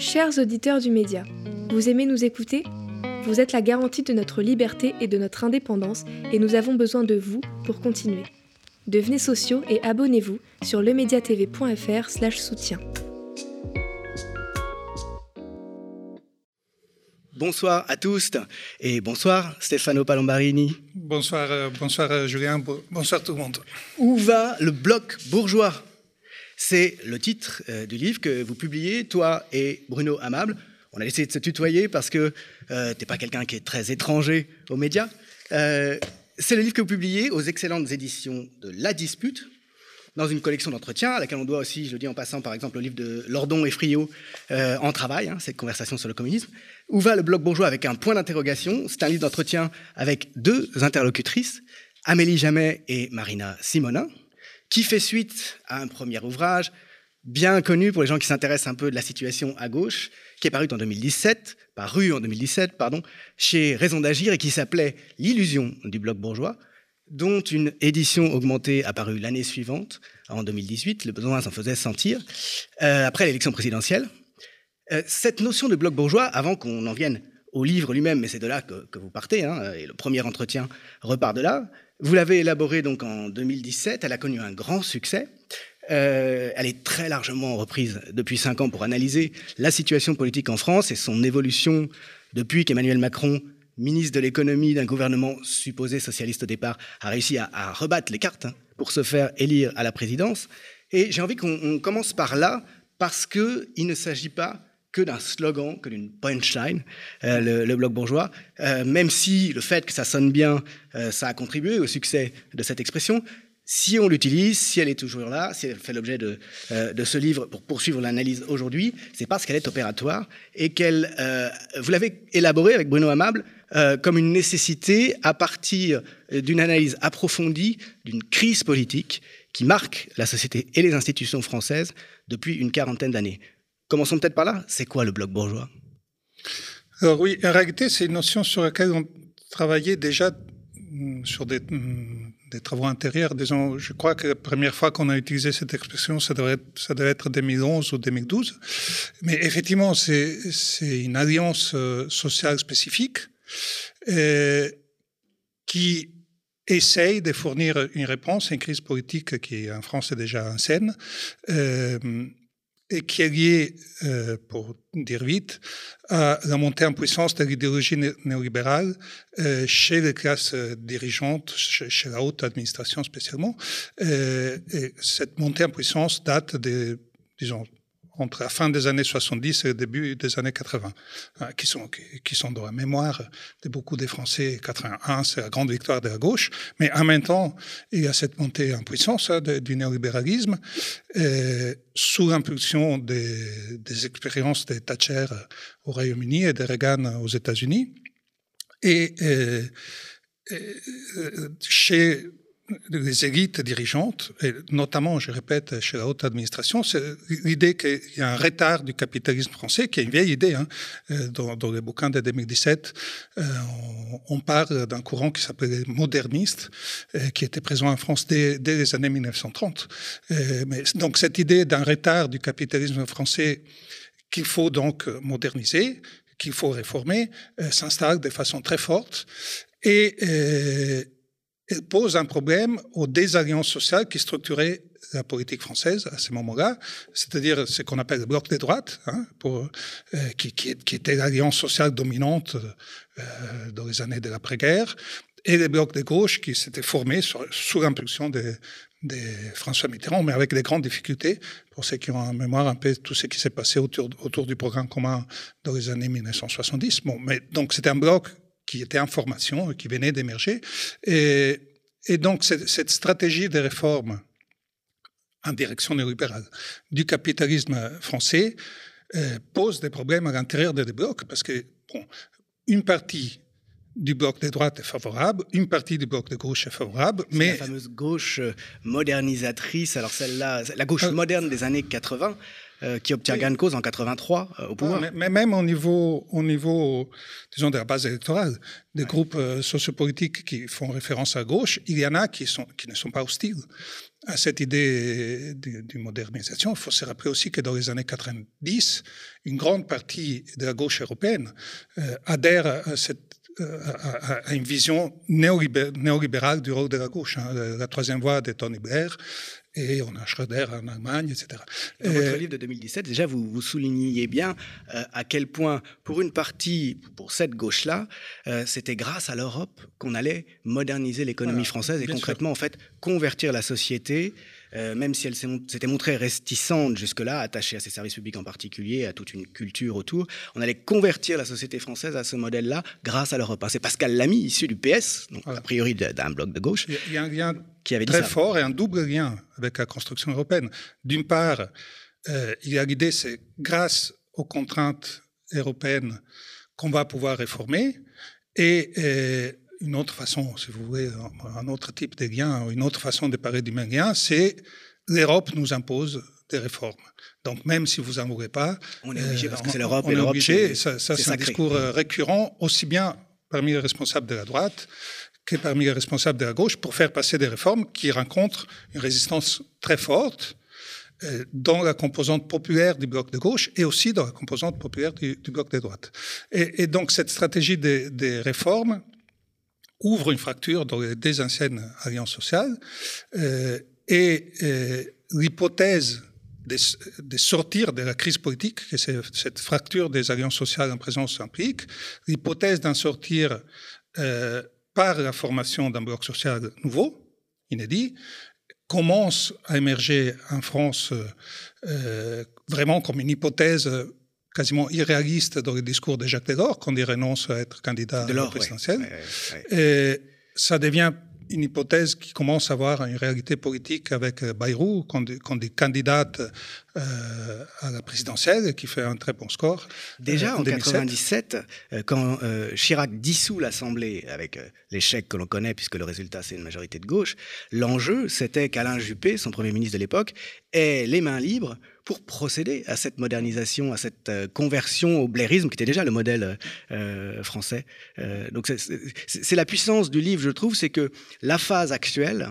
Chers auditeurs du média, vous aimez nous écouter? Vous êtes la garantie de notre liberté et de notre indépendance et nous avons besoin de vous pour continuer. Devenez sociaux et abonnez-vous sur lemediatv.fr soutien. Bonsoir à tous et bonsoir Stefano Palombarini. Bonsoir, euh, bonsoir euh, Julien, bonsoir tout le monde. Où va le bloc bourgeois? C'est le titre euh, du livre que vous publiez, toi et Bruno Amable. On a essayé de se tutoyer parce que tu n'es pas quelqu'un qui est très étranger aux médias. C'est le livre que vous publiez aux excellentes éditions de La Dispute, dans une collection d'entretiens, à laquelle on doit aussi, je le dis en passant, par exemple, le livre de Lordon et Friot, En travail, hein, cette conversation sur le communisme. Où va le bloc bourgeois avec un point d'interrogation? C'est un livre d'entretien avec deux interlocutrices, Amélie Jamet et Marina Simonin, qui fait suite à un premier ouvrage bien connu pour les gens qui s'intéressent un peu de la situation à gauche, qui est paru en 2017, paru en 2017, pardon, chez Raison d'agir et qui s'appelait L'illusion du bloc bourgeois, dont une édition augmentée a paru l'année suivante, en 2018. Le besoin s'en faisait sentir, euh, après l'élection présidentielle. Euh, cette notion de bloc bourgeois, avant qu'on en vienne au livre lui-même, mais c'est de là que, vous partez, hein, et le premier entretien repart de là, vous l'avez élaborée donc en 2017, elle a connu un grand succès. Euh, elle est très largement reprise depuis cinq ans pour analyser la situation politique en France et son évolution depuis qu'Emmanuel Macron, ministre de l'économie d'un gouvernement supposé socialiste au départ, a réussi à, rebattre les cartes hein, pour se faire élire à la présidence. Et j'ai envie qu'on commence par là, parce qu'il ne s'agit pas que d'un slogan, que d'une punchline, euh, le, bloc bourgeois, euh, même si le fait que ça sonne bien, euh, ça a contribué au succès de cette expression. Si on l'utilise, si elle est toujours là, si elle fait l'objet de, de, ce livre pour poursuivre l'analyse aujourd'hui, c'est parce qu'elle est opératoire et qu'elle, vous l'avez élaborée avec Bruno Amable comme une nécessité à partir d'une analyse approfondie d'une crise politique qui marque la société et les institutions françaises depuis une quarantaine d'années. Commençons peut-être par là. C'est quoi le bloc bourgeois? Alors oui, en réalité, c'est une notion sur laquelle on travaillait déjà mm, sur mm, des, travaux antérieurs. Disons, je crois que la première fois qu'on a utilisé cette expression, ça devait, être, ça devait être 2011 ou 2012. Mais effectivement, c'est une alliance euh, sociale spécifique euh, qui essaye de fournir une réponse à une crise politique qui en France est déjà en scène. Euh, et qui est lié, euh, pour dire vite, à la montée en puissance de l'idéologie néolibérale euh, chez les classes euh, dirigeantes, chez, la haute administration spécialement. et cette montée en puissance date des, disons, entre la fin des années 70 et le début des années 80, hein, qui, sont, dans la mémoire de beaucoup des Français. 81, c'est la grande victoire de la gauche, mais en même temps, il y a cette montée en puissance hein, du néolibéralisme, sous l'impulsion des, expériences de Thatcher au Royaume-Uni et de Reagan aux États-Unis. Et, chez les élites dirigeantes, et notamment, je répète, chez la haute administration, c'est l'idée qu'il y a un retard du capitalisme français, qui est une vieille idée. Hein. Euh, dans, dans les bouquins de 2017, euh, on, parle d'un courant qui s'appelait moderniste, euh, qui était présent en France dès, dès les années 1930. mais, donc cette idée d'un retard du capitalisme français qu'il faut donc moderniser, qu'il faut réformer, s'installe de façon très forte. Et elle pose un problème aux désalliances sociales qui structuraient la politique française à ce moment-là, c'est-à-dire ce qu'on appelle le bloc des droites, hein, pour, euh, qui, qui, qui, était l'alliance sociale dominante euh, dans les années de l'après-guerre, et le bloc de gauche qui s'était formé sous l'impulsion de, de, François Mitterrand, mais avec des grandes difficultés, pour ceux qui ont en mémoire un peu tout ce qui s'est passé autour, autour du programme commun dans les années 1970. Bon, mais donc c'était un bloc qui était en formation, qui venait d'émerger. Et, donc, cette, stratégie de réforme en direction néolibérale du capitalisme français euh, pose des problèmes à l'intérieur des blocs, parce que, bon, une partie du bloc de droite est favorable, une partie du bloc de gauche est favorable, mais... La fameuse gauche modernisatrice, alors celle-là, la gauche euh, moderne des années 80, qui obtient gain de cause en 83 au pouvoir. mais, même au niveau, au niveau, disons, de la base électorale, des groupes sociopolitiques qui font référence à gauche, il y en a qui, sont, qui ne sont pas hostiles à cette idée de, modernisation. Il faut se rappeler aussi que dans les années 90, une grande partie de la gauche européenne adhère à cette à, une vision néolibérale du rôle de la gauche. Hein. La troisième voie de Tony Blair, et on a Schröder en Allemagne, etc. Dans votre livre de 2017, déjà, vous, vous souligniez bien euh, à quel point, pour une partie, pour cette gauche-là, euh, c'était grâce à l'Europe qu'on allait moderniser l'économie française et concrètement, en fait, convertir la société euh, même si elle s'était montrée réticente jusque-là, attachée à ses services publics en particulier, à toute une culture autour, on allait convertir la société française à ce modèle-là grâce à l'Europe. C'est Pascal Lamy, issu du PS, donc a priori d'un bloc de gauche, il y a un lien qui avait très fort et un double lien avec la construction européenne. D'une part, euh, il y a l'idée, c'est grâce aux contraintes européennes qu'on va pouvoir réformer. Et euh, une autre façon, si vous voulez, un autre type de lien, une autre façon de parler du même lien, c'est l'Europe nous impose des réformes. Donc même si vous n'en voulez pas, on est obligé parce que c'est l'Europe. On est obligé. Ça, ça c'est un discours euh, récurrent aussi bien parmi les responsables de la droite que parmi les responsables de la gauche pour faire passer des réformes qui rencontrent une résistance très forte euh, dans la composante populaire du bloc de gauche et aussi dans la composante populaire du, bloc de droite. Et, et, donc cette stratégie des, des réformes ouvre une fracture dans les deux anciennes alliances sociales euh, et euh, l'hypothèse de, de, sortir de la crise politique, que c'est cette fracture des alliances sociales en présence implique, l'hypothèse d'en sortir euh, par la formation d'un bloc social nouveau, inédit, commence à émerger en France euh, vraiment comme une hypothèse quasiment irréaliste dans le discours de Jacques Delors quand il renonce à être candidat à la présidentielle. Et ça devient une hypothèse qui commence à avoir une réalité politique avec euh, Bayrou, quand, quand il candidate euh, à la présidentielle, qui fait un très bon score. Déjà euh, en, 1997, 97, quand Chirac dissout l'Assemblée, avec l'échec que l'on connaît, puisque le résultat c'est une majorité de gauche, l'enjeu c'était qu'Alain Juppé, son Premier ministre de l'époque, ait les mains libres pour procéder à cette modernisation, à cette euh, conversion au blairisme qui était déjà le modèle euh, français. Euh, donc c'est la puissance du livre, je trouve, c'est que la phase actuelle,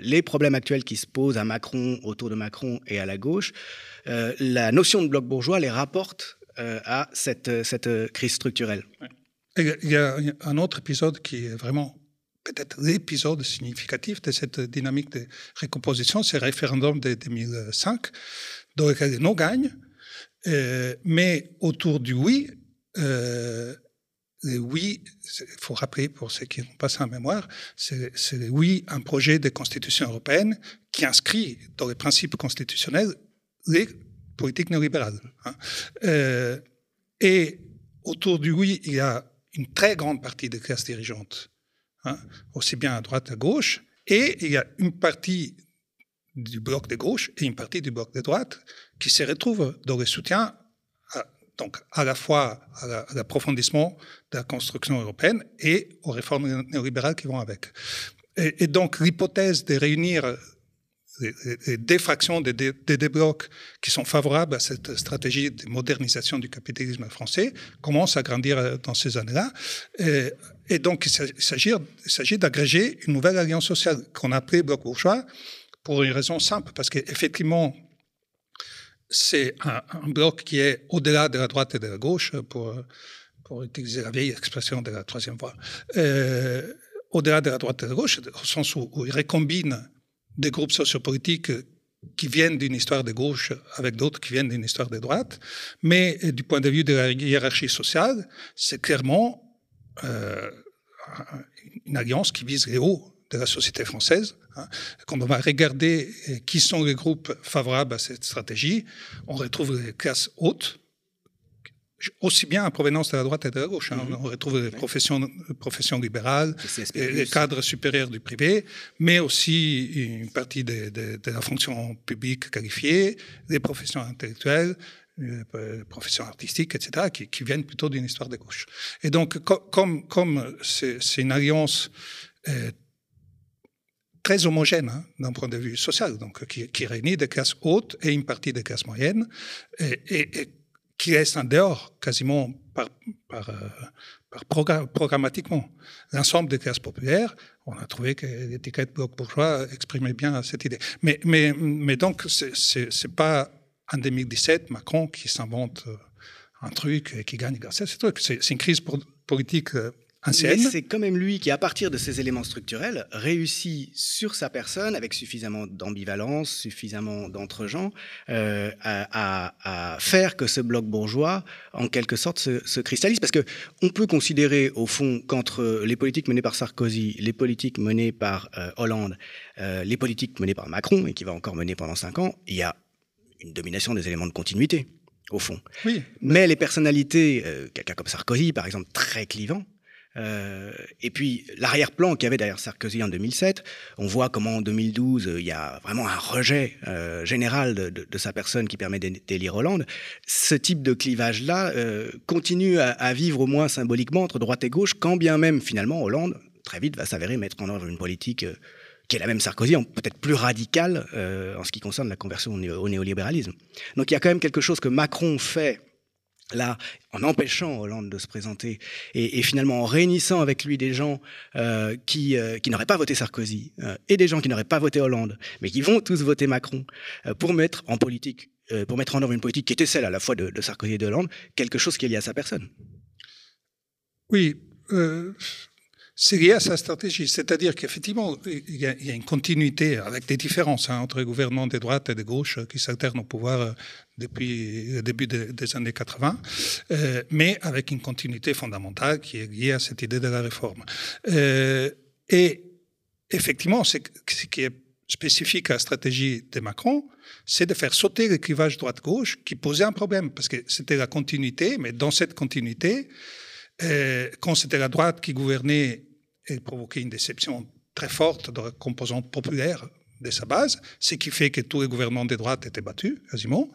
les problèmes actuels qui se posent à Macron, autour de Macron et à la gauche, la notion de bloc bourgeois les rapporte à cette crise structurelle. Il y a un autre épisode qui est vraiment peut-être l'épisode significatif de cette dynamique de récomposition, c'est le référendum de 2005, dans lequel non gagne, euh, mais autour du oui, euh, le oui, il faut rappeler pour ceux qui n'ont pas ça en mémoire, c'est le oui un projet de constitution européenne qui inscrit dans les principes constitutionnels les politiques néolibérales. Hein. Euh, et autour du oui, il y a une très grande partie des classes dirigeantes, hein, aussi bien à droite qu'à gauche, et il y a une partie du bloc de gauche et une partie du bloc de droite qui se retrouvent dans le soutien à, donc à la fois à l'approfondissement de la construction européenne et aux réformes néolibérales qui vont avec. Et, donc l'hypothèse de réunir les, deux fractions des, blocs qui sont favorables à cette stratégie de modernisation du capitalisme français commence à grandir dans ces années-là. Et, donc il s'agit d'agréger une nouvelle alliance sociale qu'on a appelée bloc bourgeois pour une raison simple, parce qu'effectivement, c'est un, bloc qui est au-delà de la droite et de la gauche, pour, pour utiliser la vieille expression de la troisième voie. Euh, au-delà de la droite et de la gauche, au sens où, il recombine des groupes sociopolitiques qui viennent d'une histoire de gauche avec d'autres qui viennent d'une histoire de droite. Mais du point de vue de la hiérarchie sociale, c'est clairement euh, une alliance qui vise les hauts de la société française. Hein. Quand on va regarder euh, qui sont les groupes favorables à cette stratégie, on retrouve les classes hautes, aussi bien en provenance de la droite et de la gauche. Hein. Mm-hmm. On retrouve les professions, professions libérales, les cadres supérieurs du privé, mais aussi une partie de, la fonction publique qualifiée, les professions intellectuelles, les euh, professions artistiques, etc., qui, viennent plutôt d'une histoire de gauche. Et donc, comme comme c'est une alliance euh, très homogène hein, d'un point de vue social, donc qui, réunit des classes hautes et une partie des classes moyennes, et, qui reste en dehors quasiment par, euh, programmatiquement. L'ensemble des classes populaires, on a trouvé que l'étiquette bloc bourgeois exprimait bien cette idée. Mais, mais, donc, c'est pas en 2017 Macron qui s'invente euh, un truc et qui gagne grâce à ce truc. C'est une crise politique euh, mais c'est quand même lui qui, à partir de ces éléments structurels, réussit sur sa personne, avec suffisamment d'ambivalence, suffisamment d'entre-gens, euh, à, faire que ce bloc bourgeois, en quelque sorte, se, cristallise. Parce que on peut considérer, au fond, qu'entre les politiques menées par Sarkozy, les politiques menées par euh, Hollande, euh, les politiques menées par Macron, et qui va encore mener pendant cinq ans, il y a une domination des éléments de continuité au fond. Oui. Mais les personnalités, quelqu'un comme Sarkozy, par exemple, très clivant, euh, et puis l'arrière-plan qu'il y avait derrière Sarkozy en 2007, on voit comment en 2012 il y a vraiment un rejet euh, général de, sa personne qui permet d'élire Hollande. Ce type de clivage-là euh, continue à, vivre au moins symboliquement entre droite et gauche, quand bien même finalement Hollande très vite va s'avérer mettre en œuvre une politique qui est la même Sarkozy, peut-être plus radicale en ce qui concerne la conversion au néolibéralisme. Donc il y a quand même quelque chose que Macron fait là, en empêchant Hollande de se présenter et, finalement en réunissant avec lui des gens euh, qui, euh, qui n'auraient pas voté Sarkozy euh, et des gens qui n'auraient pas voté Hollande, mais qui vont tous voter Macron pour mettre en politique, pour mettre en œuvre une politique qui était celle à la fois de, de Sarkozy et de Hollande, quelque chose qui est lié à sa personne. Oui, c'est lié à sa stratégie. C'est-à-dire qu'effectivement, il y, a une continuité avec des différences hein, entre les gouvernements de droite et de gauche qui s'alternent au pouvoir euh, depuis le début des années 80, euh, mais avec une continuité fondamentale qui est liée à cette idée de la réforme. Euh, et effectivement, ce qui est spécifique à la stratégie de Macron, c'est de faire sauter le clivage droite-gauche qui posait un problème, parce que c'était la continuité, mais dans cette continuité, quand c'était la droite qui gouvernait et provoqué une déception très forte de la composante populaire de sa base, ce qui fait que tous les gouvernements de droite étaient battus, quasiment,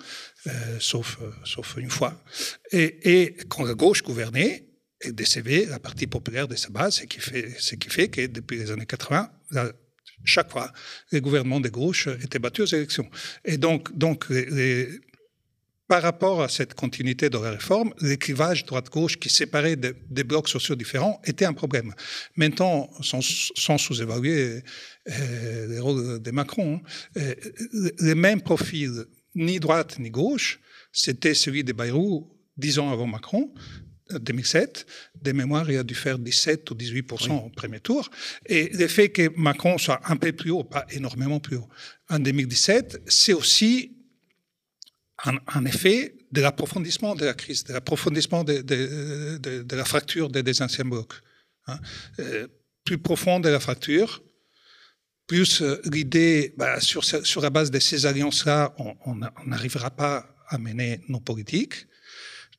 euh, sauf, euh, sauf une fois. Et, et, quand la gauche gouvernait, elle décevait la partie populaire de sa base, ce qui fait, ce qui fait que depuis les années 80, chaque fois, les gouvernements de gauche étaient battus aux élections. Et donc, donc les, par rapport à cette continuité de la réforme, l'écrivage droite-gauche qui séparait des blocs sociaux différents était un problème. Maintenant, sans, sous-évaluer euh, le rôle de Macron, euh, le même profil, ni droite ni gauche, c'était celui de Bayrou dix ans avant Macron, 2007, des mémoires, il a dû faire 17 ou 18% au premier tour. Et le fait que Macron soit un peu plus haut, pas énormément plus haut, en 2017, c'est aussi en, effet, de l'approfondissement de la crise, de l'approfondissement de, la fracture des, anciens blocs. Hein. Euh, plus profonde de la fracture, plus euh, l'idée, bah, sur, la base de ces alliances-là, on n'arrivera pas à mener nos politiques.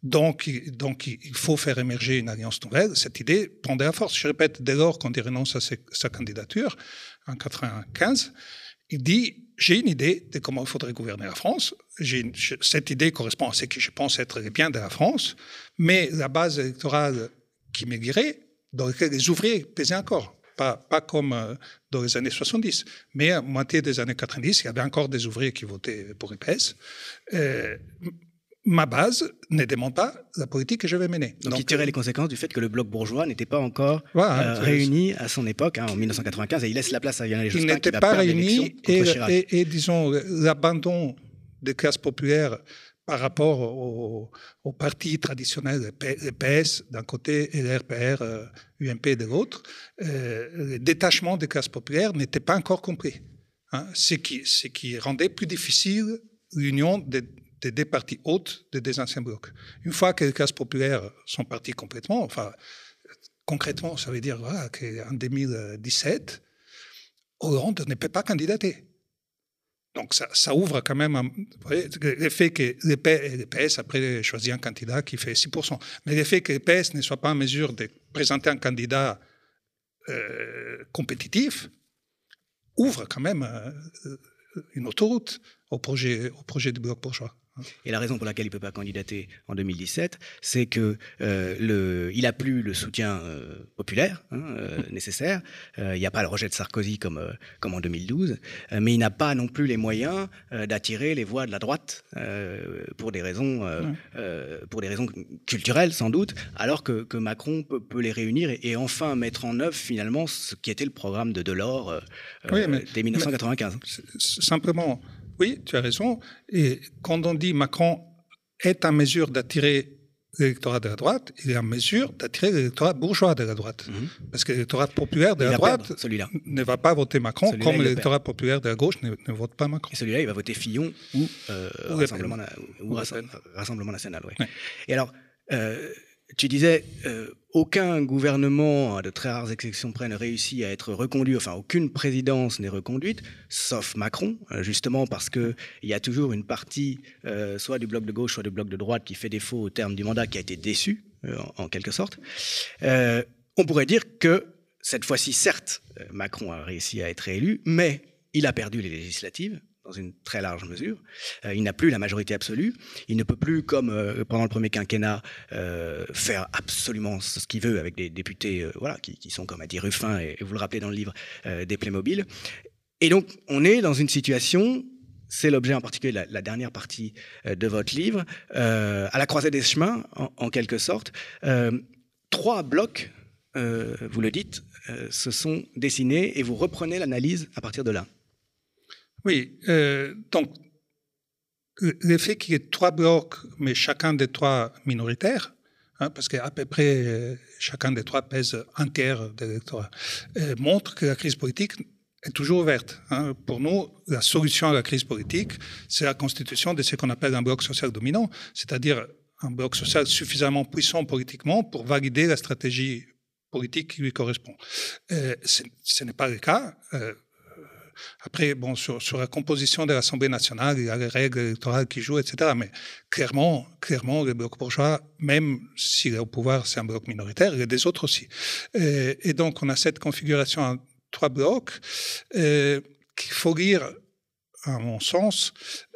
Donc, donc, il faut faire émerger une alliance nouvelle. Cette idée prend de la force. Je répète, dès lors qu'on renonce à sa candidature, en 1995, il dit j'ai une idée de comment il faudrait gouverner la France. cette idée correspond à ce que je pense être les biens de la France, mais la base électorale qui m'aiguirait, dans laquelle les ouvriers pesaient encore. Pas, pas comme euh, dans les années 70, mais à moitié des années 90, il y avait encore des ouvriers qui votaient pour EPS. Ma base ne demande pas la politique que je vais mener. Donc, il tirait les conséquences du fait que le bloc bourgeois n'était pas encore euh, réuni à son époque, hein, en 1995, et il laisse la place à Lionel Jospin. Il n'était pas réuni, et, disons, l'abandon des classes populaires par rapport au, au parti traditionnel, le PS d'un côté et le RPR, UMP de l'autre, euh, le détachement des classes populaires n'était pas encore compris. Hein, ce, qui, ce qui rendait plus difficile l'union des des parties hautes des anciens blocs. Une fois que les classes populaires sont parties complètement, enfin, concrètement, ça veut dire voilà, qu'en 2017, Hollande ne peut pas candidater. Donc ça, ouvre quand même le fait que le PS, après choisir un candidat qui fait 6%. Mais le fait que le PS ne soit pas en mesure de présenter un candidat euh, compétitif ouvre quand même euh, une autoroute au projet, au projet du bloc bourgeois. Et la raison pour laquelle il ne peut pas candidater en 2017, c'est que euh, le, il n'a plus le soutien euh, populaire hein, euh, nécessaire. Il n'y a pas le rejet de Sarkozy comme, comme en 2012, mais il n'a pas non plus les moyens d'attirer les voix de la droite pour, des raisons, pour des raisons culturelles sans doute, alors que, que Macron peut, peut, les réunir et, et, enfin mettre en œuvre finalement ce qui était le programme de Delors oui, mais, dès 1995. simplement oui, tu as raison. Et quand on dit Macron est en mesure d'attirer l'électorat de la droite, il est en mesure d'attirer l'électorat bourgeois de la droite. Mhm. Parce que l'électorat populaire de la droite ne va pas voter Macron comme l'électorat populaire de la gauche ne, vote pas Macron. Et celui-là, il va voter Fillon ou, euh, Rassemblement, National. Et alors, euh, tu disais, euh, aucun gouvernement, à de très rares exceptions près, ne réussit à être reconduit, enfin aucune présidence n'est reconduite, sauf Macron, euh, justement parce qu'il y a toujours une partie, euh, soit du bloc de gauche, soit du bloc de droite, qui fait défaut au terme du mandat, qui a été déçu, en, quelque sorte. on pourrait dire que cette fois-ci, certes, Macron a réussi à être élu, mais il a perdu les législatives, dans une très large mesure. Euh, il n'a plus la majorité absolue. Il ne peut plus, comme euh, pendant le premier quinquennat, euh, faire absolument ce qu'il veut avec des députés voilà, qui, sont, comme a dit Ruffin, et, vous le rappelez dans le livre, des Playmobil. Et donc, on est dans une situation, c'est l'objet en particulier de la, dernière partie de votre livre, à la croisée des chemins, en, quelque sorte. trois blocs, vous le dites, se sont dessinés et vous reprenez l'analyse à partir de là. Oui, euh, donc le fait qu'il y ait trois blocs, mais chacun des trois minoritaires, hein, parce qu'à peu près euh, chacun des trois pèse un tiers de l'électorat, euh, montre que la crise politique est toujours ouverte. Hein. Pour nous, la solution à la crise politique, c'est la constitution de ce qu'on appelle un bloc social dominant, c'est-à-dire un bloc social suffisamment puissant politiquement pour valider la stratégie politique qui lui correspond. Euh, ce n'est pas le cas. Après, bon, sur, la composition de l'Assemblée nationale, il y a les règles électorales qui jouent, etc. Mais clairement, clairement, le bloc bourgeois, même s'il est au pouvoir, c'est un bloc minoritaire, il y a des autres aussi. Et, donc, on a cette configuration en trois blocs euh, qu'il faut lire, à mon sens,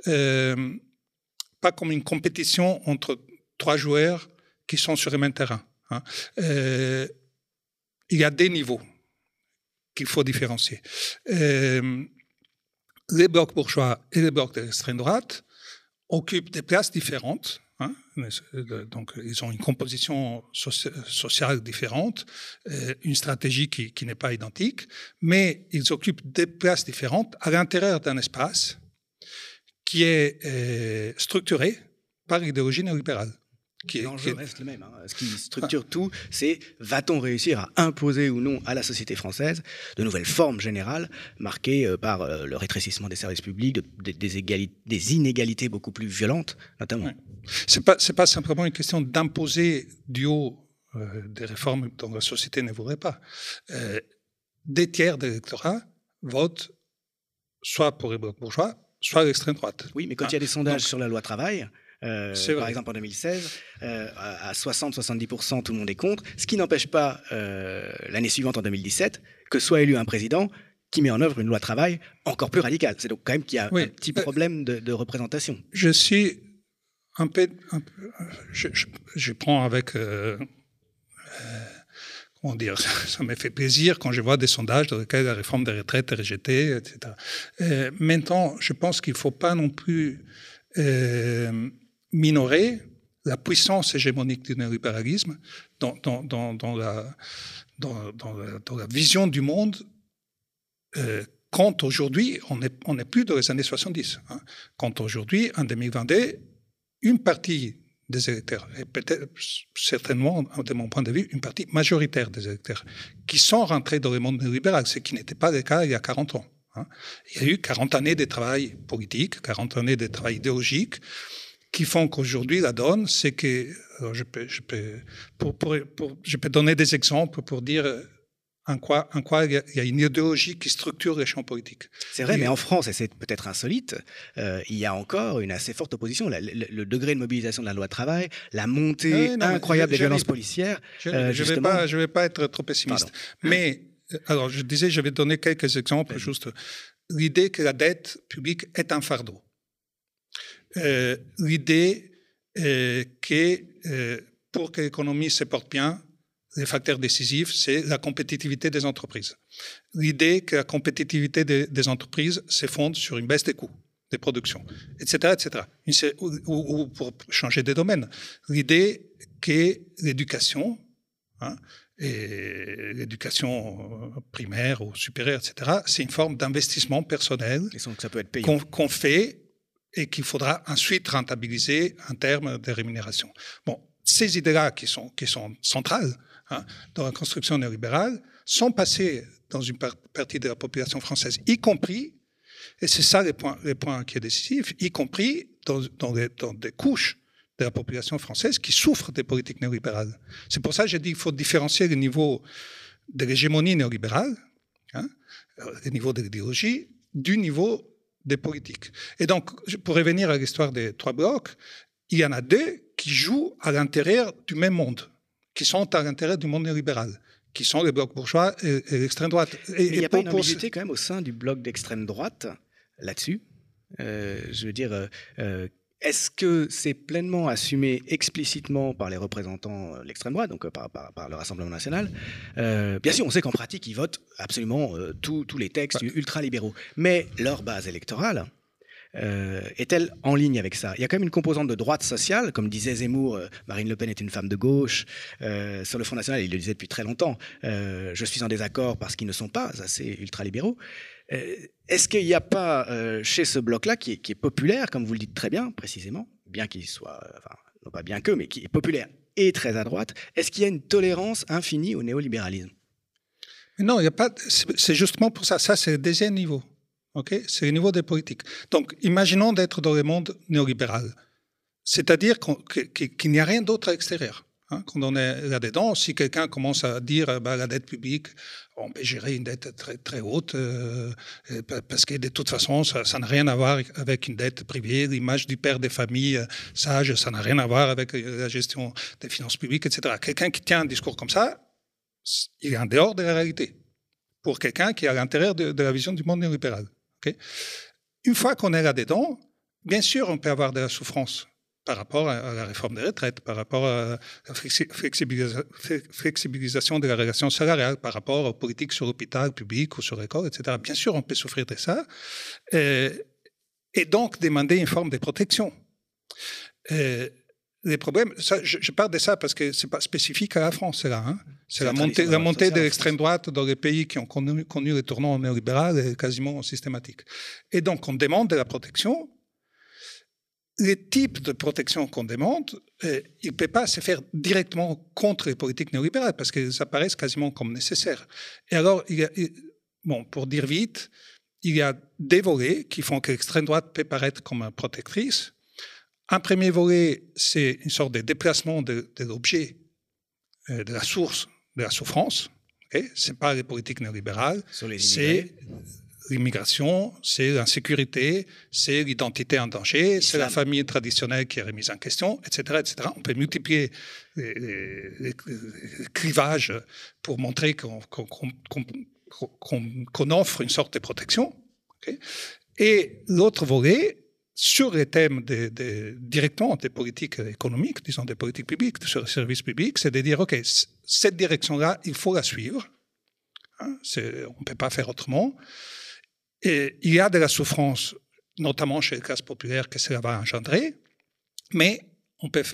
euh, pas comme une compétition entre trois joueurs qui sont sur le même terrain. Hein. Euh, il y a des niveaux qu'il faut différencier. Euh, les blocs bourgeois et les blocs de l'extrême droite occupent des places différentes. Hein, donc, ils ont une composition sociale différente, euh, une stratégie qui, n'est pas identique, mais ils occupent des places différentes à l'intérieur d'un espace qui est euh, structuré par l'idéologie néolibérale. L'enjeu reste le même. Hein. Ce qui structure tout, c'est va-t-on réussir à imposer ou non à la société française de nouvelles formes générales marquées euh, par euh, le rétrécissement des services publics, des, inégalités beaucoup plus violentes, notamment? Ce n'est pas, pas, simplement une question d'imposer du haut euh, des réformes dont la société ne voudrait pas. des tiers de l'électorat votent soit pour les bourgeois, soit l'extrême droite. Oui, mais quand il y a des sondages sur la loi travail, euh, par exemple en 2016, euh, à 60-70%, tout le monde est contre, ce qui n'empêche pas euh, l'année suivante, en 2017, que soit élu un président qui met en œuvre une loi travail encore plus radicale. C'est donc quand même qu'il y a un petit problème de, représentation. Je suis un peu... je, prends avec... comment dire, ça me fait plaisir quand je vois des sondages dans lesquels la réforme des retraites est rejetée, etc. maintenant, je pense qu'il ne faut pas non plus minorer la puissance hégémonique du néolibéralisme dans, la, vision du monde euh, quand aujourd'hui, on n'est plus dans les années 70, hein, quand aujourd'hui, en 2022, une partie des électeurs, et peut-être certainement, de mon point de vue, une partie majoritaire des électeurs, qui sont rentrés dans le monde néolibéral, ce qui n'était pas le cas il y a 40 ans. Hein. Il y a eu 40 années de travail politique, 40 années de travail idéologique, qui font qu'aujourd'hui, la donne, c'est que, je peux, je, peux, pour, pour, je peux donner des exemples pour dire euh, en quoi, en quoi il y a une idéologie qui structure les champs politiques. C'est vrai, mais en France, et c'est peut-être insolite, euh, il y a encore une assez forte opposition. le, degré de mobilisation de la loi de travail, la montée incroyable des violences policières. Je ne euh, vais, pas, je vais pas être trop pessimiste. Mais, alors, je disais, je vais donner quelques exemples, juste. L'idée que la dette publique est un fardeau. Euh, l'idée euh, que euh, pour que l'économie se porte bien, le facteur décisif, c'est la compétitivité des entreprises. L'idée que la compétitivité des, des entreprises se fonde sur une baisse des coûts des productions, etc., etc. Ou, ou, pour changer de domaine, l'idée que l'éducation, hein, et l'éducation primaire ou supérieure, etc., c'est une forme d'investissement personnel qu'on fait et qu'il faudra ensuite rentabiliser en termes de rémunération. Bon, ces idées-là qui sont, qui sont centrales hein, dans la construction néolibérale sont passées dans une partie de la population française, y compris, et c'est ça les points, les points qui est décisif, y compris dans, dans, des couches de la population française qui souffre des politiques néolibérales. C'est pour ça que j'ai dit qu'il faut différencier le niveau de l'hégémonie néolibérale, hein, le niveau de l'idéologie, du niveau des politiques. Et donc, pour revenir à l'histoire des trois blocs, il y en a deux qui jouent à l'intérieur du même monde, qui sont à l'intérieur du monde néolibéral qui sont les blocs bourgeois et, l'extrême droite. Et, il n'y a pas une ambiguïté quand même au sein du bloc d'extrême droite là-dessus? Euh, Je veux dire, euh, euh est-ce que c'est pleinement assumé explicitement par les représentants de l'extrême droite, donc euh, par, par, le Rassemblement national? Euh, Bien sûr, on sait qu'en pratique, ils votent absolument euh, tous les textes ultra-libéraux. Mais leur base électorale est-elle en ligne avec ça? Il y a quand même une composante de droite sociale, comme disait Zemmour, Marine Le Pen est une femme de gauche. sur le Front National, il le disait depuis très longtemps, je suis en désaccord parce qu'ils ne sont pas assez ultra-libéraux. Euh, est-ce qu'il n'y a pas euh, chez ce bloc-là, qui, est populaire, comme vous le dites très bien, précisément, bien qu'il soit, enfin, non pas bien que, mais qui est populaire et très à droite, est-ce qu'il y a une tolérance infinie au néolibéralisme? Non, il n'y a pas. C'est justement pour ça. Ça, c'est le deuxième niveau. Ok, c'est le niveau des politiques. Donc, imaginons d'être dans le monde néolibéral, c'est-à-dire qu'il n'y a rien d'autre à l'extérieur. Hein, quand on est là-dedans, si quelqu'un commence à dire bah, la dette publique, on peut gérer une dette très, très haute, euh, parce que de toute façon, ça n'a rien à voir avec une dette privée, l'image du père des familles euh, sages, ça n'a rien à voir avec euh, la gestion des finances publiques, etc. Quelqu'un qui tient un discours comme ça, il est en dehors de la réalité, pour quelqu'un qui est à l'intérieur de, la vision du monde néolibéral. Une fois qu'on est là-dedans, bien sûr, on peut avoir de la souffrance par rapport à la réforme des retraites, par rapport à la flexibilisation de la relation salariale, par rapport aux politiques sur l'hôpital public ou sur l'école, etc. Bien sûr, on peut souffrir de ça. Euh, et, donc demander une forme de protection. Euh, les problèmes, ça, je, parle de ça parce que c'est pas spécifique à la France, là. Hein. C'est la montée, la montée de l'extrême droite dans les pays qui ont connu, connu le tournant néolibéral est quasiment systématique. Et donc, on demande de la protection, les types de protection qu'on demande, euh, il ne peut pas se faire directement contre les politiques néolibérales parce qu'elles apparaissent quasiment comme nécessaires. Et alors, il bon, pour dire vite, il y a des volets qui font que l'extrême droite peut paraître comme protectrice. Un premier volet, c'est une sorte de déplacement de, l'objet, euh, de la source de la souffrance. Okay? Ce n'est pas les politiques néolibérales, c'est l'immigration, c'est l'insécurité, c'est l'identité en danger, c'est la famille traditionnelle qui est remise en question, etc. etc. On peut multiplier les, clivages pour montrer qu'on offre une sorte de protection. Et l'autre volet, sur les thèmes directement des politiques économiques, disons des politiques publiques, sur les services publics, c'est de dire, OK, cette direction-là, il faut la suivre. Hein, on ne peut pas faire autrement. Il y a de la souffrance, notamment chez les classes populaires, que cela va engendrer, mais on peut,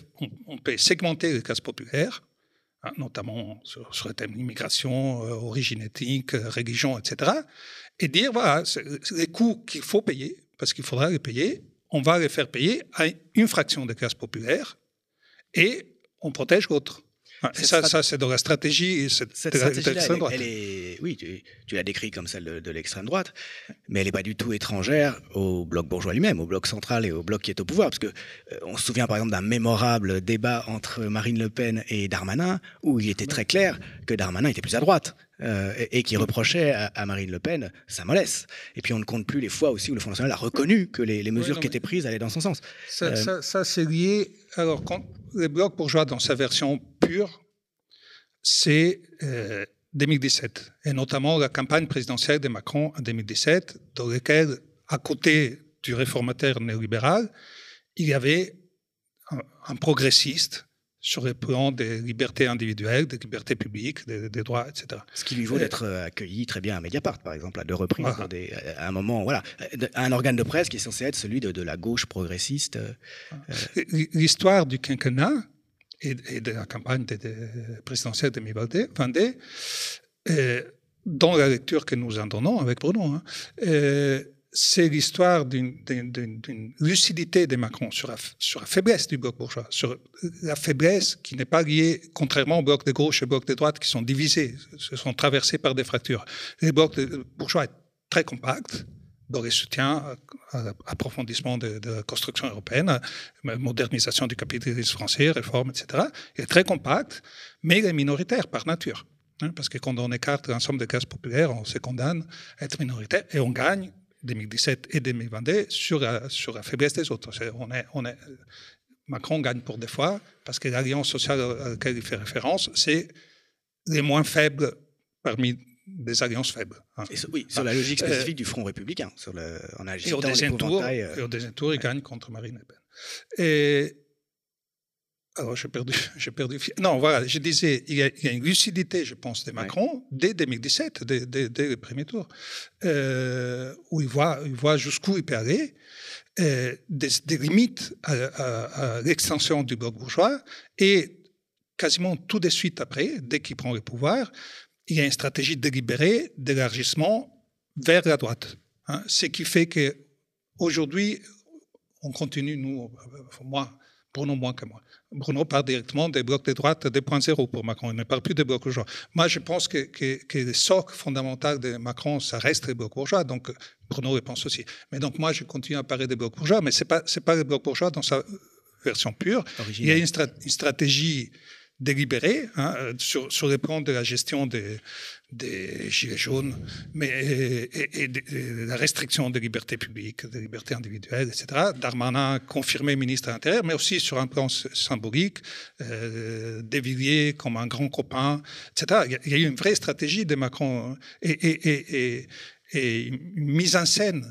segmenter les classes populaires, hein, notamment sur, le thème d'immigration, euh, origine ethnique, religion, etc., et dire, voilà, les coûts qu'il faut payer, parce qu'il faudra les payer, on va les faire payer à une fraction des classes populaires, et on protège l'autre ça, ça c'est dans la stratégie cette, stratégie Elle, est, oui, tu, l'as décrit comme celle de, l'extrême droite, mais elle n'est pas du tout étrangère au bloc bourgeois lui-même, au bloc central et au bloc qui est au pouvoir. Parce que euh, on se souvient par exemple d'un mémorable débat entre Marine Le Pen et Darmanin, où il était très clair que Darmanin était plus à droite. Euh, et, qui reprochait à, Marine Le Pen sa mollesse. Et puis on ne compte plus les fois aussi où le Front National a reconnu que les, mesures qui étaient prises allaient dans son sens. Ça, euh, ça c'est lié. Alors, quand le bloc bourgeois, dans sa version pure, c'est 2017, euh, et notamment la campagne présidentielle de Macron en 2017, dans laquelle, à côté du réformateur néolibéral, il y avait un, progressiste sur le plan des libertés individuelles, des libertés publiques, des, droits, etc. Ce qui lui vaut d'être euh, accueilli très bien à Mediapart, par exemple, à deux reprises, à un moment, voilà, un organe de presse qui est censé être celui de, la gauche progressiste. Euh. L'histoire du quinquennat et, de la campagne présidentielle de Vendée, euh, dans la lecture que nous en donnons avec Bruno, hein, c'est l'histoire d'une lucidité de Macron sur la, faiblesse du bloc bourgeois, sur la faiblesse qui n'est pas liée, contrairement au bloc de gauche et au bloc de droite qui sont divisés, se sont traversés par des fractures. Le bloc bourgeois est très compact dans les soutiens à l'approfondissement de, la construction européenne, modernisation du capitalisme français, réforme, etc. Il est très compact, mais il est minoritaire par nature. Hein, parce que quand on écarte l'ensemble des classes populaires, on se condamne à être minoritaire et on gagne 2017 et 2022 sur la, sur la faiblesse des autres. on est, on est, Macron gagne pour des fois parce que l'alliance sociale à laquelle il fait référence, c'est les moins faibles parmi des alliances faibles. Hein. oui, sur la logique spécifique du Front républicain, sur le, en agitant et au deuxième tour, euh, et au deuxième tour, il gagne contre Marine Le Pen. Et alors, j'ai perdu, j'ai perdu. Non, voilà, je disais, il y, a, une lucidité, je pense, de Macron dès 2017, dès, dès, le premier tour, euh, où il voit, il voit jusqu'où il peut aller, euh, des, des, limites à, l'extension du bloc bourgeois, et quasiment tout de suite après, dès qu'il prend le pouvoir, il y a une stratégie délibérée d'élargissement vers la droite. Hein, ce qui fait que aujourd'hui, on continue, nous, moi, Bruno moins que moi. Bruno parle directement des blocs de droite 2.0 pour Macron. Il ne parle plus des blocs bourgeois. Moi, je pense que, que, le socle fondamental de Macron, ça reste les blocs bourgeois. Donc, Bruno le pense aussi. Mais donc, moi, je continue à parler des blocs bourgeois, mais ce n'est pas, pas les blocs bourgeois dans sa version pure. Il y a une, une stratégie délibéré hein, sur, sur le plan de la gestion des, des gilets jaunes, mais et, la restriction des libertés publiques, des libertés individuelles, etc. Darmanin confirmé ministre de l'Intérieur, mais aussi sur un plan symbolique, euh, Villiers comme un grand copain, etc. Il y a eu une vraie stratégie de Macron et, et une mise en scène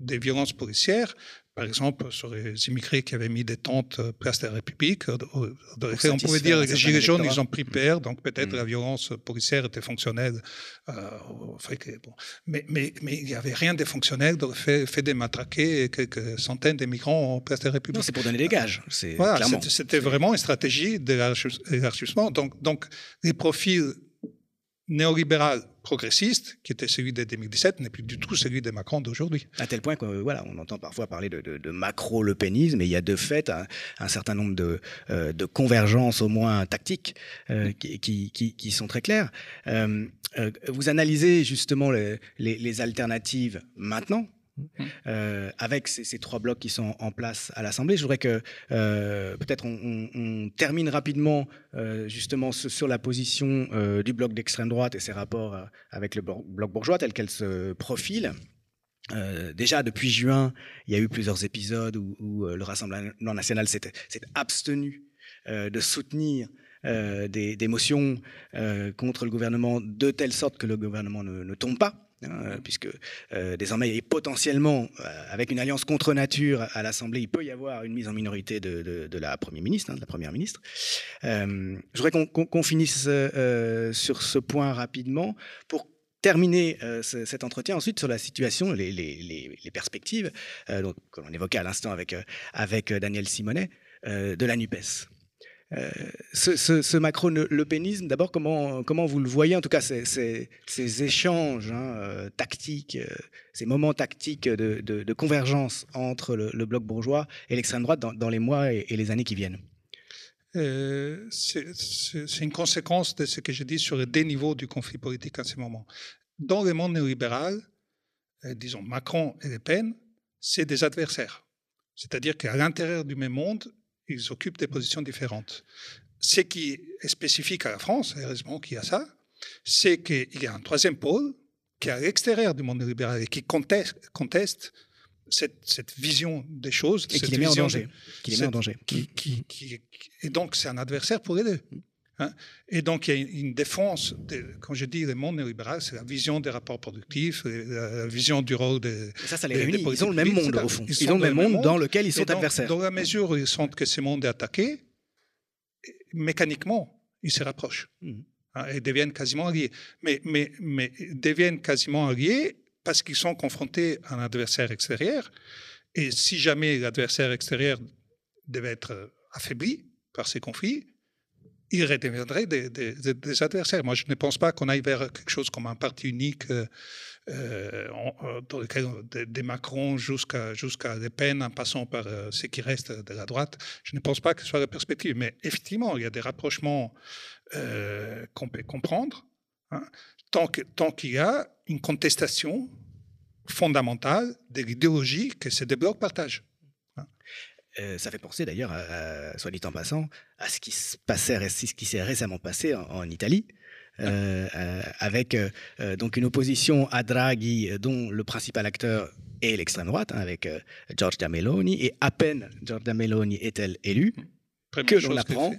des violences policières par exemple, sur les immigrés qui avaient mis des tentes euh, place de la République, euh, on pouvait dire que les Gilets jaunes, ils ont pris peur, donc peut-être mm. la violence policière était fonctionnelle. Euh, mais, mais, mais, il n'y avait rien de fonctionnel dans le fait, fait de matraquer quelques centaines de migrants en place de la République. C'est pour donner des gages. Voilà, c'était vraiment une stratégie d'élargissement. Donc, donc, les profils néolibéral progressiste, qui était celui de 2017, n'est plus du tout celui de Macron d'aujourd'hui. À tel point qu'on voilà, on entend parfois parler de, de, macro-le-pénisme, et il y a de fait un, certain nombre de, euh, de, convergences, au moins tactiques, euh, qui, qui, qui, sont très claires. Euh, vous analysez justement les, alternatives maintenant. Euh, avec ces, trois blocs qui sont en place à l'Assemblée. Je voudrais que euh, peut-être on, termine rapidement euh, justement sur la position du bloc d'extrême droite et ses rapports avec le bloc bourgeois tel qu'elle se profile. déjà depuis juin, il y a eu plusieurs épisodes où, le Rassemblement national s'est abstenu de soutenir des, motions contre le gouvernement de telle sorte que le gouvernement ne tombe pas. Hein, puisque euh, désormais, et potentiellement, euh, avec une alliance contre nature à l'Assemblée, il peut y avoir une mise en minorité de, la Première ministre, hein, Première ministre. Euh, je voudrais qu'on finisse sur ce point rapidement pour terminer cet entretien ensuite sur la situation, les, perspectives, que l'on évoquait à l'instant avec, avec Daniel Simonet, de la NUPES. Euh, ce, ce, macro-lepénisme, d'abord, comment, comment vous le voyez, en tout cas, ces, échanges hein, euh, tactiques, euh, ces moments tactiques de, convergence entre le, bloc bourgeois et l'extrême droite dans, les mois et, les années qui viennent C'est une conséquence de ce que je dis sur les deux du conflit politique en ce moment. Dans le monde néolibéral, disons Macron et Le Pen, c'est des adversaires. C'est-à-dire qu'à l'intérieur du même monde, ils occupent des positions différentes. Ce qui est spécifique à la France, heureusement qu'il y a ça, c'est qu'il y a un troisième pôle qui est à l'extérieur du monde libéral et qui conteste, conteste cette, vision des choses. Et qui les met en danger. Qui les met en danger. Qui, qui, et donc, c'est un adversaire pour les deux. Hein. Et donc, il y a une défense, quand je dis le monde néolibéral, c'est la vision des rapports productifs, la vision du rôle des. ça, ça les réunit. Ils ont le même monde, au fond. Ils, ont le même monde, dans lequel ils sont adversaires. Dans la mesure où ils sentent que ce monde est attaqué, mécaniquement, ils se rapprochent. Mmh. Hein, et deviennent quasiment alliés. Mais, mais, mais deviennent quasiment alliés parce qu'ils sont confrontés à un adversaire extérieur. Et si jamais l'adversaire extérieur devait être affaibli par ces conflits, ils redeviendraient des, des, adversaires. Moi, je ne pense pas qu'on aille vers quelque chose comme un parti unique, euh, euh dans lequel des, Macron jusqu'à jusqu'à Le Pen, en passant par euh, ce qui reste de la droite. Je ne pense pas que ce soit la perspective. Mais effectivement, il y a des rapprochements euh, qu'on peut comprendre, hein, tant tant qu'il y a une contestation fondamentale de l'idéologie que ces deux blocs partagent. Euh, ça fait penser d'ailleurs, soit dit en passant, à ce qui se passait, ce qui s'est récemment passé en, Italie, euh, euh, avec donc une opposition à Draghi dont le principal acteur est l'extrême droite, hein, avec Giorgia Meloni, et à peine Giorgia Meloni est-elle élue, que l'on apprend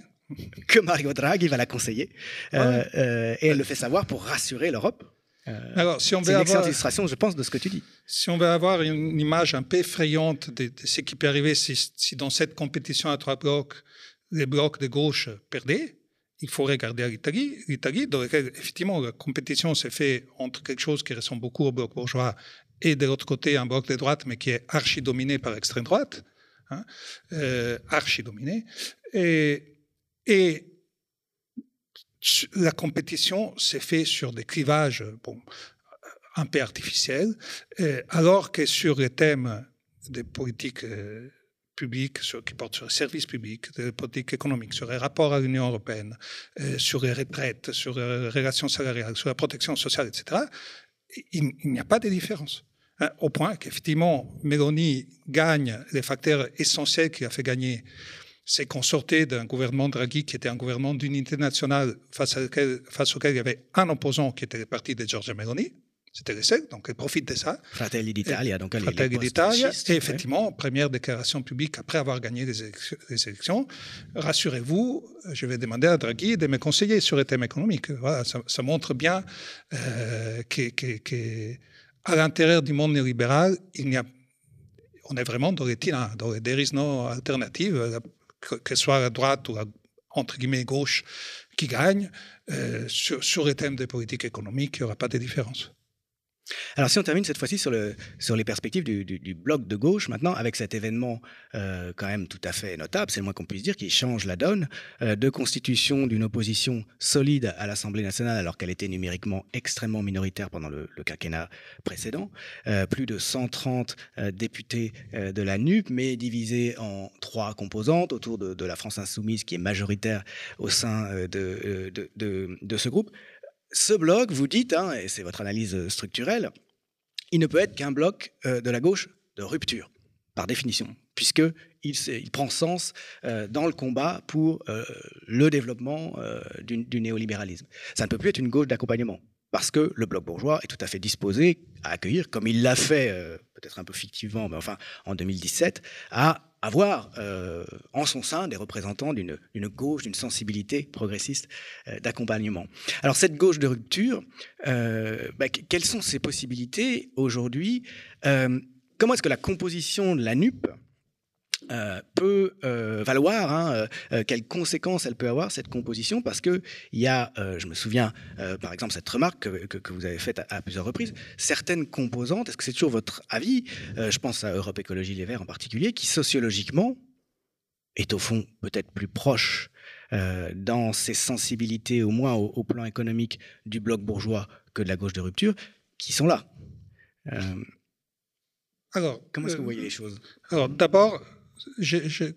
que Mario Draghi va la conseiller, ah et elle le fait savoir pour rassurer l'Europe. Euh, Alors, si on veut une avoir, illustration, je pense, de ce que tu dis. Si on veut avoir une image un peu effrayante de, ce qui peut arriver si, dans cette compétition à trois blocs, les blocs de gauche perdaient, il faut regarder l'Italie, l'Italie, dans laquelle, effectivement, la compétition s'est faite entre quelque chose qui ressemble beaucoup au bloc bourgeois et de l'autre côté, un bloc de droite, mais qui est archi-dominé par l'extrême droite, hein, euh, archi-dominé. Et, et la compétition s'est faite sur des clivages bon, un peu artificiels, alors que sur les thèmes des politiques euh, publiques qui portent sur les services publics, des politiques économiques, sur les rapports à l'Union européenne, euh, sur les retraites, sur les relations salariales, sur la protection sociale, etc., il, n'y a pas de différence. Hein, au point qu'effectivement, Meloni gagne les facteurs essentiels qui a fait gagner c'est qu'on sortait d'un gouvernement Draghi qui était un gouvernement d'unité nationale face, face auquel il y avait un opposant qui était le parti de Giorgia Meloni. C'était le seul, donc elle profite de ça. Fratelli d'Italia, donc elle Fratelli d'Italia. Et effectivement, première déclaration publique après avoir gagné les élections. Rassurez-vous, je vais demander à Draghi de me conseiller sur les thèmes économiques. Voilà, ça, montre bien euh, qu'à l'intérieur du monde néolibéral, il n'y a on est vraiment dans les tyrans, dans les there is no alternative que, soit la droite ou la, entre guillemets gauche qui gagne, euh, sur, sur les thèmes de politique économique, il n'y aura pas de différence. Alors si on termine cette fois-ci sur, le, sur les perspectives du, bloc de gauche maintenant, avec cet événement euh, quand même tout à fait notable, c'est le moins qu'on puisse dire, qui change la donne, euh, de constitution d'une opposition solide à l'Assemblée nationale alors qu'elle était numériquement extrêmement minoritaire pendant le, quinquennat précédent, euh, plus de 130 députés de la NUP, mais divisés en trois composantes autour de, la France insoumise qui est majoritaire au sein de ce groupe ce bloc, vous dites, hein, et c'est votre analyse structurelle, il ne peut être qu'un bloc euh, de la gauche de rupture, par définition, puisqu'il il prend sens euh, dans le combat pour euh, le développement du, du, néolibéralisme. Ça ne peut plus être une gauche d'accompagnement, parce que le bloc bourgeois est tout à fait disposé à accueillir, comme il l'a fait, peut-être un peu fictivement, mais enfin en 2017, à avoir euh, en son sein des représentants d'une gauche, d'une sensibilité progressiste euh, d'accompagnement. Alors cette gauche de rupture, euh, bah, quelles sont ses possibilités aujourd'hui? Comment est-ce que la composition de la NUP euh, peut euh, valoir, hein, euh, quelles conséquences elle peut avoir cette composition, parce que il y a, je me souviens, par exemple, cette remarque que, que, vous avez faite à, plusieurs reprises, certaines composantes, est-ce que c'est toujours votre avis Je pense à Europe Écologie Les Verts en particulier, qui sociologiquement est au fond peut-être plus proche dans ses sensibilités, au moins au, au, plan économique, du bloc bourgeois que de la gauche de rupture, qui sont là. alors, comment est-ce que vous voyez les choses? Alors, d'abord,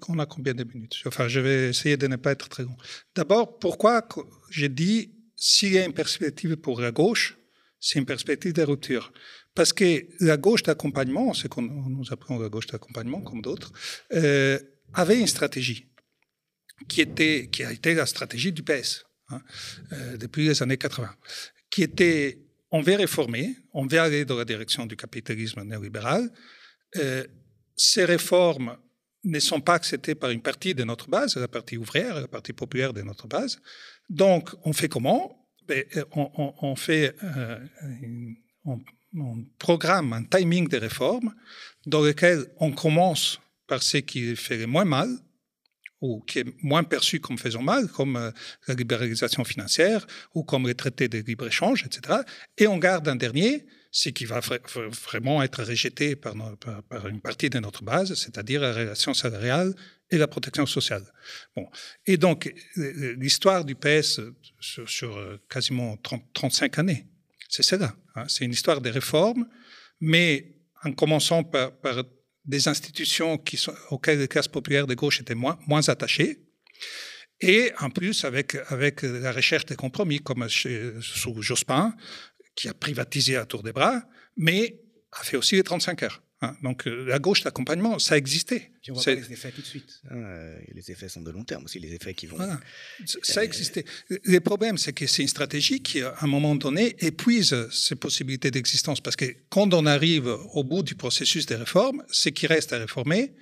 on a combien de minutes? Enfin, je vais essayer de ne pas être très long. D'abord, pourquoi j'ai dit s'il y a une perspective pour la gauche, c'est une perspective de rupture. Parce que la gauche d'accompagnement, ce qu'on nous appelons la gauche d'accompagnement, comme d'autres, euh, avait une stratégie qui, était, qui a été la stratégie du PS hein, euh, depuis les années 80, qui était on veut réformer, on veut aller dans la direction du capitalisme néolibéral. Euh, ces réformes ne sont pas acceptés par une partie de notre base, la partie ouvrière, la partie populaire de notre base. Donc, on fait comment? Ben, on, fait euh, un programme, un timing de réformes dans lequel on commence par ce qui fait le moins mal, ou qui est moins perçu comme faisant mal, comme euh, la libéralisation financière ou comme les traités de libre-échange, etc. Et on garde un dernier, ce qui va vraiment être rejeté par, une partie de notre base, c'est-à-dire la relation salariale et la protection sociale. Bon. Et donc, l'histoire du PS sur, euh, quasiment 35 années, c'est cela. Hein. C'est une histoire de réformes, mais en commençant par, des institutions auxquelles les classes populaires de gauche étaient moins, attachées. Et en plus, avec, avec la recherche des compromis, comme sous Jospin, qui a privatisé à tour des bras, mais a fait aussi les 35 heures. Hein. Donc euh, la gauche d'accompagnement, ça existait. on voit pas les effets tout de suite. Euh, les effets sont de long terme aussi, les effets qui vont. Ça existait. Le problème, c'est que c'est une stratégie qui, à un moment donné, épuise ses possibilités d'existence. Parce que quand on arrive au bout du processus des réformes, ce qui reste à réformer,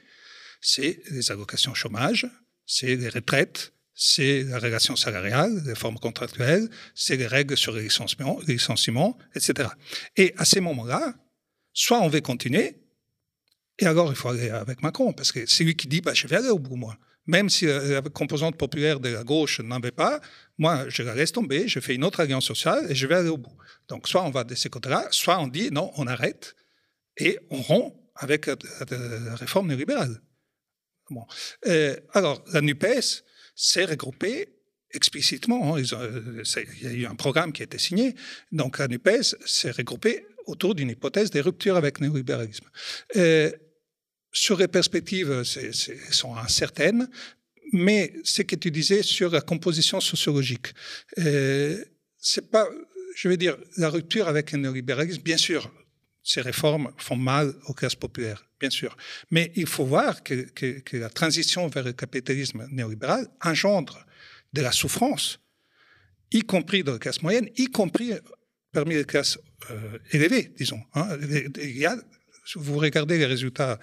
c'est les allocations chômage, c'est les retraites, c'est la relation salariale, les formes contractuelles, c'est les règles sur les licenciements, les licenciements etc. Et à ces moments-là, soit on veut continuer, et alors, il faut aller avec Macron, parce que c'est lui qui dit bah, je vais aller au bout, moi. Même si la composante populaire de la gauche n'en veut pas, moi, je la laisse tomber, je fais une autre alliance sociale et je vais aller au bout. Donc, soit on va de ce côté-là, soit on dit non, on arrête et on rompt avec la, réforme néolibérale. Bon. Euh, alors, la NUPES s'est regroupée explicitement. Hein, euh, il y a eu un programme qui a été signé. Donc, la NUPES s'est regroupée autour d'une hypothèse des ruptures avec le néolibéralisme. Euh, sur les perspectives, elles sont incertaines, mais ce que tu disais sur la composition sociologique, euh, c'est pas, je veux dire, la rupture avec le néolibéralisme, bien sûr, ces réformes font mal aux classes populaires, bien sûr. Mais il faut voir que, la transition vers le capitalisme néolibéral engendre de la souffrance, y compris dans les classes moyennes, y compris parmi les classes euh, élevées, disons. Hein. Vous regardez les résultats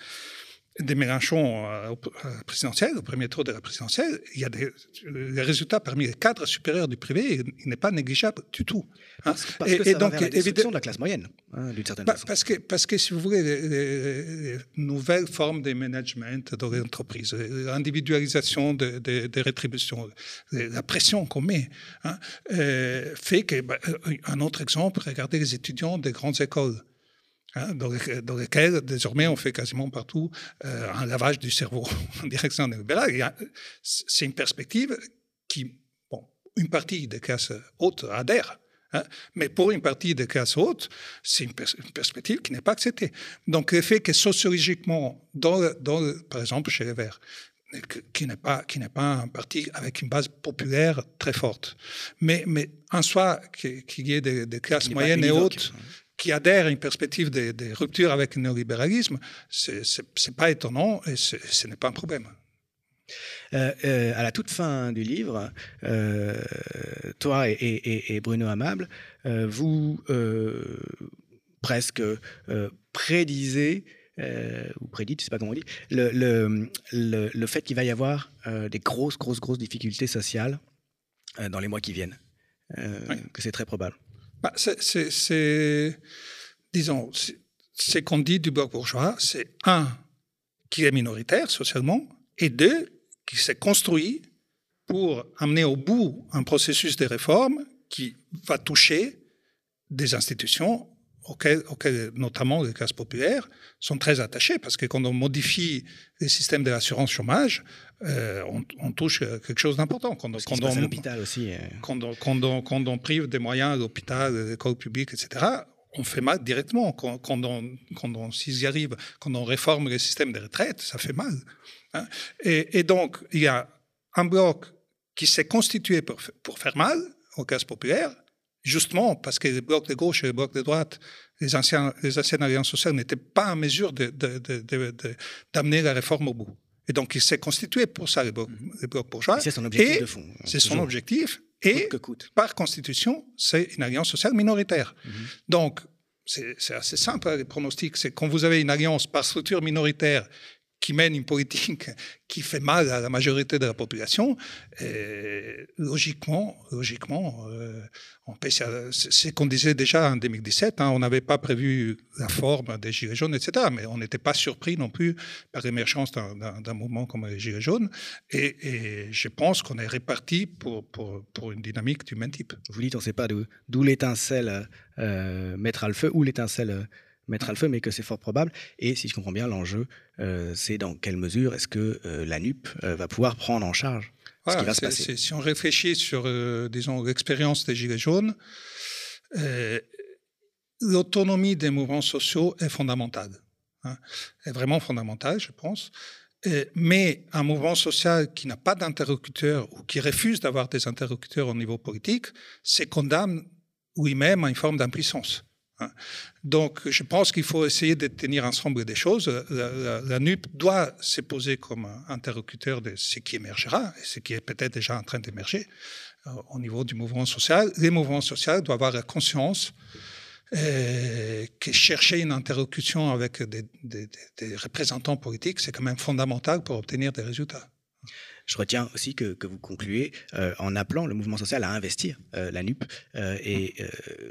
des Mélenchon euh, au présidentiel, au premier tour de la présidentielle, il y a des les résultats parmi les cadres supérieurs du privé, il n'est pas négligeable du tout. Hein. Parce, et, que ça donc, évidemment de la classe moyenne, hein, d'une certaine façon. Parce que, parce que, si vous voulez, les, nouvelles formes de management dans l'entreprise, l'individualisation des de, rétributions, la pression qu'on met, hein, euh, fait que, bah, un autre exemple, regardez les étudiants des grandes écoles. Hein, dans, lesquels désormais on fait quasiment partout euh, un lavage du cerveau en direction néolibérale. C'est une perspective qui, bon, une partie des classes hautes adhère, hein, mais pour une partie des classes hautes, c'est une, perspective qui n'est pas acceptée. Donc le fait que sociologiquement, dans, dans par exemple chez les Verts, qui n'est pas qui n'est pas un parti avec une base populaire très forte, mais mais en soi qu'il y ait des, classes moyennes et hautes qui adhèrent à une perspective de, rupture avec le néolibéralisme, ce n'est pas étonnant et ce n'est pas un problème. Euh, euh, à la toute fin du livre, euh, toi et, Bruno Amable, vous presque prédisez, ou prédite, je ne sais pas comment on dit, le, le, fait qu'il va y avoir des grosses, grosses, grosses difficultés sociales dans les mois qui viennent, que c'est très probable. Bah, c'est, disons, ce qu'on dit du bloc bourgeois, c'est un, qui est minoritaire socialement, et deux, qui s'est construit pour amener au bout un processus de réforme qui va toucher des institutions auxquelles, notamment les classes populaires sont très attachées, parce que quand on modifie les systèmes de l'assurance chômage, euh, on, touche quelque chose d'important. Quand, quand on, l'hôpital aussi. Euh. Quand, on, quand, on, prive des moyens à l'hôpital, à l'école publique, etc., on fait mal directement. Quand, on, quand on s'y arrive, quand on réforme les systèmes de retraite, ça fait mal. Hein. Et, et, donc, il y a un bloc qui s'est constitué pour, pour faire mal aux classes populaires, justement parce que les blocs de gauche et les blocs de droite, les, anciens, les anciennes alliances sociales n'étaient pas en mesure d'amener la réforme au bout. Et donc, il s'est constitué pour ça, les blocs, bourgeois. C'est son objectif de fond. C'est son objectif. Et par constitution, c'est une alliance sociale minoritaire. Mhm. Donc, c'est assez simple, les pronostics. C'est quand vous avez une alliance par structure minoritaire qui mène une politique qui fait mal à la majorité de la population, logiquement, logiquement, euh, c'est ce qu'on disait déjà en 2017. Hein, on n'avait pas prévu la forme des Gilets jaunes, etc. Mais on n'était pas surpris non plus par l'émergence d'un mouvement comme les Gilets jaunes. Et, je pense qu'on est réparti pour, pour, une dynamique du même type. Vous dites, on ne sait pas d'où l'étincelle euh, mettra le feu, où l'étincelle mettre à le feu, mais que c'est fort probable. Et si je comprends bien, l'enjeu, euh, c'est dans quelle mesure est-ce que euh, la NUP euh, va pouvoir prendre en charge ce qui va se passer. Si on réfléchit sur, disons, l'expérience des Gilets jaunes, l'autonomie des mouvements sociaux est fondamentale. Hein, est vraiment fondamentale, je pense. mais un mouvement social qui n'a pas d'interlocuteur ou qui refuse d'avoir des interlocuteurs au niveau politique, c'est condamne lui-même à une forme d'impuissance. Hein. Donc, je pense qu'il faut essayer de tenir ensemble des choses. La, NUP doit se poser comme interlocuteur de ce qui émergera, et ce qui est peut-être déjà en train d'émerger euh, au niveau du mouvement social. Les mouvements sociaux doivent avoir la conscience euh, que chercher une interlocution avec des représentants politiques, c'est quand même fondamental pour obtenir des résultats. Je retiens aussi que, vous concluez euh, en appelant le mouvement social à investir euh, la NUP euh, et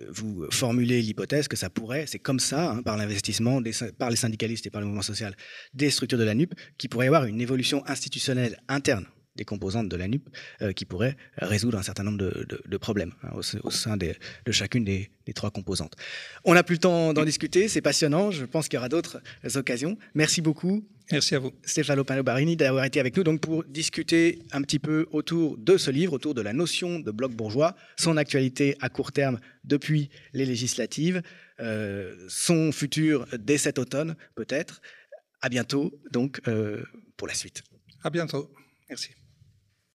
vous formulez l'hypothèse que ça pourrait, c'est comme ça, hein, par l'investissement par les syndicalistes et par le mouvement social des structures de la NUP, qu'il pourrait y avoir une évolution institutionnelle interne des composantes de la NUP qui pourraient résoudre un certain nombre de, problèmes hein, au, sein de chacune des, trois composantes. On n'a plus le temps d'en discuter, c'est passionnant, je pense qu'il y aura d'autres occasions. Merci beaucoup. Merci à vous. Stefano Pano-Barini d'avoir été avec nous donc pour discuter un petit peu autour de ce livre, autour de la notion de bloc bourgeois, son actualité à court terme depuis les législatives, euh, son futur dès cet automne peut-être. À bientôt donc euh, pour la suite. À bientôt. Merci.